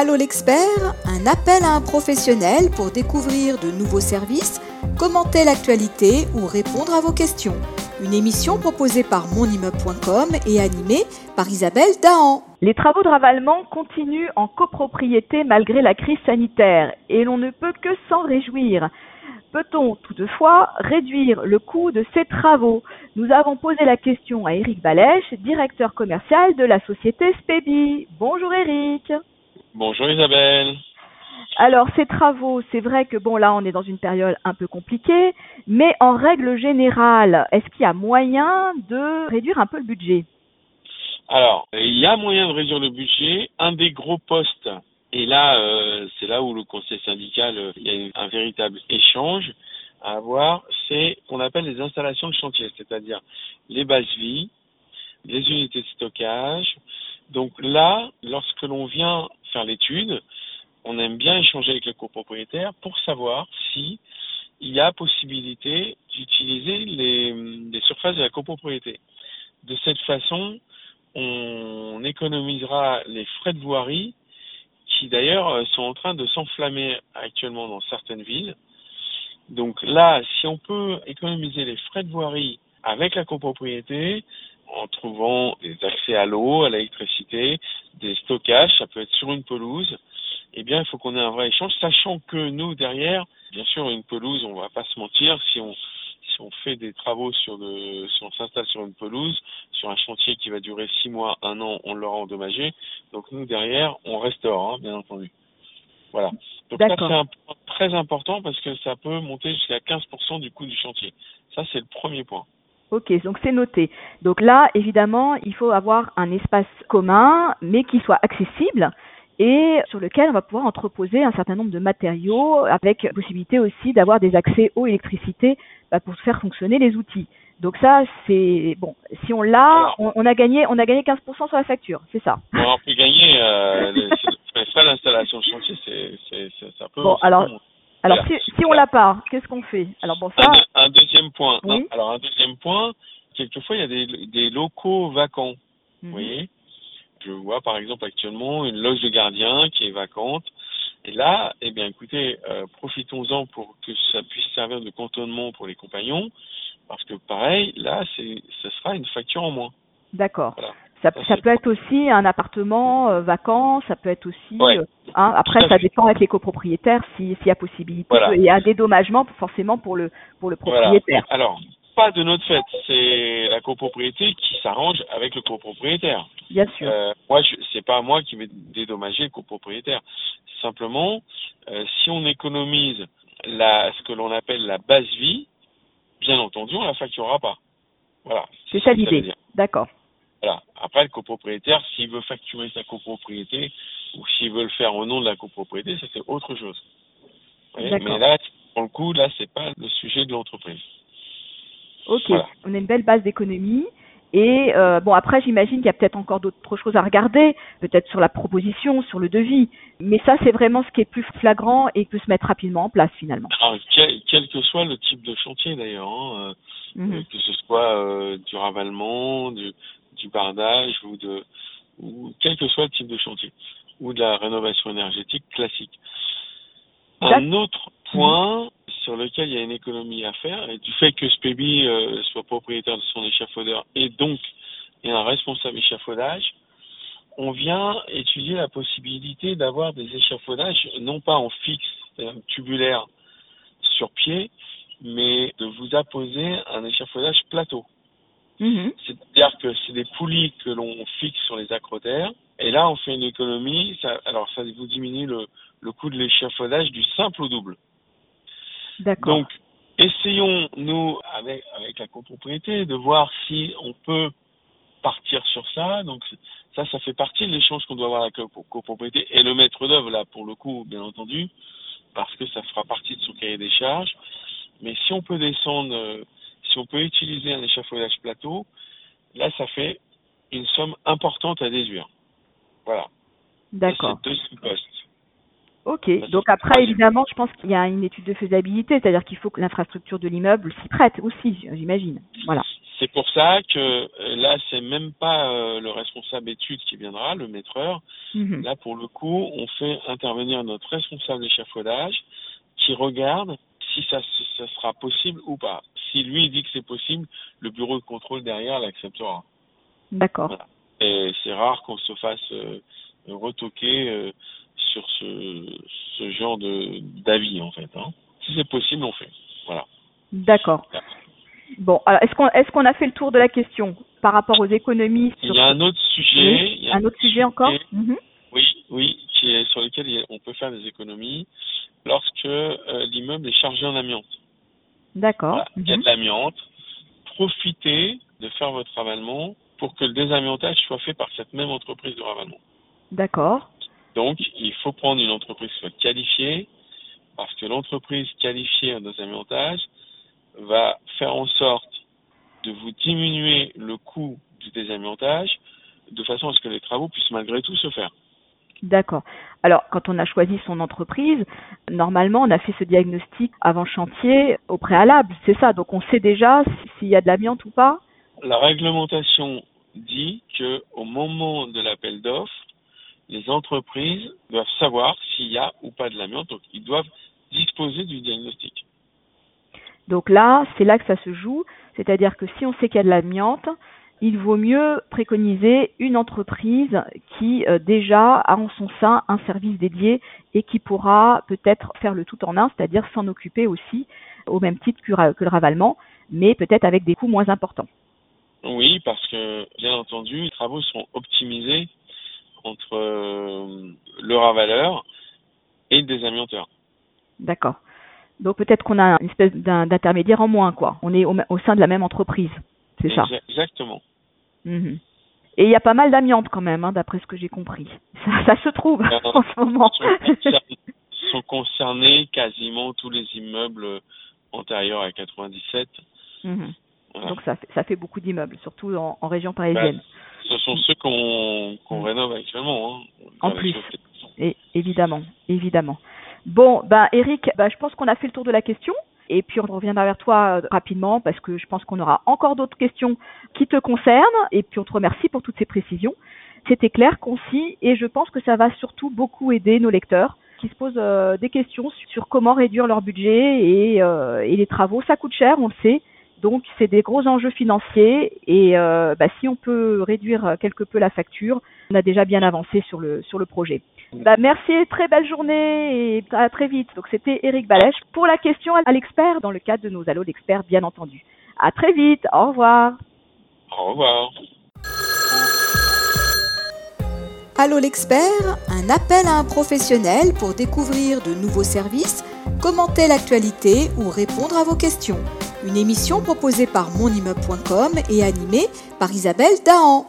Allô l'expert, un appel à un professionnel pour découvrir de nouveaux services, commenter l'actualité ou répondre à vos questions. Une émission proposée par monimmeuble.com et animée par Isabelle Dahan. Les travaux de ravalement continuent en copropriété malgré la crise sanitaire et l'on ne peut que s'en réjouir. Peut-on toutefois réduire le coût de ces travaux? Nous avons posé la question à Eric Balèche, directeur commercial de la société Spebi. Bonjour Eric. Bonjour Isabelle. Alors ces travaux, c'est vrai que bon là on est dans une période un peu compliquée, mais en règle générale, est-ce qu'il y a moyen de réduire un peu le budget? Alors, il y a moyen de réduire le budget. Un des gros postes, et là euh, c'est là où le conseil syndical, euh, il y a un véritable échange à avoir, c'est qu'on appelle les installations de chantier, c'est-à-dire les bases vie, les unités de stockage. Donc là, lorsque l'on vient faire l'étude, on aime bien échanger avec le copropriétaire pour savoir si il y a possibilité d'utiliser les, surfaces de la copropriété. De cette façon, on économisera les frais de voirie qui d'ailleurs sont en train de s'enflammer actuellement dans certaines villes. Donc là, si on peut économiser les frais de voirie avec la copropriété, en trouvant des accès à l'eau, à l'électricité, des stockages, ça peut être sur une pelouse, eh bien, il faut qu'on ait un vrai échange, sachant que nous, derrière, bien sûr, une pelouse, on va pas se mentir, si on, si on fait des travaux sur de, si on s'installe sur une pelouse, sur un chantier qui va durer six mois, un an, on l'aura endommagé. Donc, nous, derrière, on restaure, hein, bien entendu. Voilà. Donc, ça, c'est un point très important parce que ça peut monter jusqu'à 15% du coût du chantier. Ça, c'est le premier point. Ok, donc c'est noté. Donc là, évidemment, il faut avoir un espace commun, mais qui soit accessible et sur lequel on va pouvoir entreposer un certain nombre de matériaux avec possibilité aussi d'avoir des accès eau, électricité bah, pour faire fonctionner les outils. Donc ça, c'est bon. Si on l'a, on, a gagné, on a gagné 15% sur la facture, c'est ça. on peut gagner. Euh, ça l'installation de chantier, c'est, c'est, un peu. Bon, alors, alors si, si on l'a pas, qu'est-ce qu'on fait Alors bon, ça. Un, deuxième point. alors un deuxième point. Quelquefois, il y a des, des locaux vacants. Vous mhm. voyez je vois par exemple actuellement une loge de gardien qui est vacante. Et là, eh bien, écoutez, euh, profitons-en pour que ça puisse servir de cantonnement pour les compagnons, parce que pareil, là, c'est, ce sera une facture en moins. D'accord. Ça, ça, peut être aussi un appartement euh, vacant, ça peut être aussi. Euh, hein, après, ça dépend avec les copropriétaires s'il y a possibilité. Il y a un dédommagement forcément pour le pour le propriétaire. Alors, pas de notre fait, c'est la copropriété qui s'arrange avec le copropriétaire. Bien sûr. Euh, moi, c'est pas moi qui vais dédommager le copropriétaire. Simplement, euh, si on économise la, ce que l'on appelle la base vie, bien entendu, on la facturera pas. Voilà. C'est ça l'idée. D'accord. Voilà. Après, le copropriétaire, s'il veut facturer sa copropriété ou s'il veut le faire au nom de la copropriété, ça c'est autre chose. Mais là, pour le coup, là, c'est pas le sujet de l'entreprise. Ok. On a une belle base d'économie. Et euh, bon, après, j'imagine qu'il y a peut-être encore d'autres choses à regarder, peut-être sur la proposition, sur le devis. Mais ça, c'est vraiment ce qui est plus flagrant et peut se mettre rapidement en place finalement. quel, que soit le type de chantier d'ailleurs, hein, euh, mhm. que ce soit euh, du ravalement, du, du bardage ou de ou quel que soit le type de chantier ou de la rénovation énergétique classique. Un autre point, sur lequel il y a une économie à faire, et du fait que Spebi euh, soit propriétaire de son échafaudeur et donc est un responsable échafaudage, on vient étudier la possibilité d'avoir des échafaudages, non pas en fixe, tubulaire sur pied, mais de vous apposer un échafaudage plateau. Mm-hmm. C'est-à-dire que c'est des poulies que l'on fixe sur les accrotaires, et là on fait une économie, ça, alors ça vous diminue le, le coût de l'échafaudage du simple au double. Donc, essayons, nous, avec, avec la copropriété, de voir si on peut partir sur ça. Donc, ça, ça fait partie de l'échange qu'on doit avoir avec la copropriété et le maître d'œuvre, là, pour le coup, bien entendu, parce que ça fera partie de son cahier des charges. Mais si on peut descendre, euh, si on peut utiliser un échafaudage plateau, là, ça fait une somme importante à déduire. Voilà. D'accord. C'est deux postes. Ok, donc après évidemment je pense qu'il y a une étude de faisabilité, c'est-à-dire qu'il faut que l'infrastructure de l'immeuble s'y prête aussi, j'imagine. Voilà. C'est pour ça que euh, là, c'est même pas euh, le responsable étude qui viendra, le maîtreur. Mhm. Là, pour le coup, on fait intervenir notre responsable d'échafaudage qui regarde si ça, ça sera possible ou pas. Si lui dit que c'est possible, le bureau de contrôle derrière l'acceptera. D'accord. Voilà. Et c'est rare qu'on se fasse euh, retoquer euh, sur ce, ce genre de d'avis en fait. Hein. Si c'est possible, on fait. Voilà. D'accord. Bon, alors est-ce qu'on est-ce qu'on a fait le tour de la question par rapport aux économies Il sur y a un autre sujet. Oui, il y a un autre sujet encore Mhm. Oui, oui, qui est sur lequel il on peut faire des économies lorsque euh, l'immeuble est chargé en amiante. D'accord. Voilà. Il y a Mhm. de l'amiante. Profitez de faire votre ravalement pour que le désamiantage soit fait par cette même entreprise de ravalement. D'accord. Donc, il faut prendre une entreprise qui soit qualifiée, parce que l'entreprise qualifiée en désamiantage va faire en sorte de vous diminuer le coût du désamiantage de façon à ce que les travaux puissent malgré tout se faire. D'accord. Alors, quand on a choisi son entreprise, normalement, on a fait ce diagnostic avant chantier au préalable, c'est ça. Donc, on sait déjà s'il y a de l'amiante ou pas. La réglementation dit que au moment de l'appel d'offres, les entreprises doivent savoir s'il y a ou pas de l'amiante, donc ils doivent disposer du diagnostic. Donc là, c'est là que ça se joue. C'est-à-dire que si on sait qu'il y a de l'amiante, il vaut mieux préconiser une entreprise qui euh, déjà a en son sein un service dédié et qui pourra peut-être faire le tout en un, c'est-à-dire s'en occuper aussi au même titre que, le ravalement, mais peut-être avec des coûts moins importants. Oui, parce que bien entendu, les travaux seront optimisés entre euh, le ravaleur et le désamianteur. D'accord. Donc peut-être qu'on a une espèce d'intermédiaire en moins, quoi. On est au, au sein de la même entreprise, c'est ça. Exa- Exactement. Mhm. Et il y a pas mal d'amiante quand même, hein, d'après ce que j'ai compris. Ça, ça se trouve Euh, en ce moment. Sont concernés, sont concernés quasiment tous les immeubles antérieurs à 97. Mhm. Voilà. Donc ça fait, ça fait beaucoup d'immeubles, surtout en, en région parisienne. Ce sont ceux qu'on qu'on rénove actuellement. Hein, En plus. Et évidemment, évidemment. Bon, ben Eric, ben, je pense qu'on a fait le tour de la question. Et puis on reviendra vers toi euh, rapidement parce que je pense qu'on aura encore d'autres questions qui te concernent. Et puis on te remercie pour toutes ces précisions. C'était clair, concis, et je pense que ça va surtout beaucoup aider nos lecteurs qui se posent euh, des questions sur comment réduire leur budget et, euh, et les travaux. Ça coûte cher, on le sait. Donc c'est des gros enjeux financiers et euh, bah, si on peut réduire quelque peu la facture, on a déjà bien avancé sur le sur le projet. Bah, merci, très belle journée et à très vite. Donc c'était Eric Balèche pour la question à l'expert dans le cadre de nos allos d'experts bien entendu. À très vite, au revoir. Au revoir. Allô l'expert, un appel à un professionnel pour découvrir de nouveaux services, commenter l'actualité ou répondre à vos questions. Une émission proposée par monimmeuble.com et animée par Isabelle Dahan.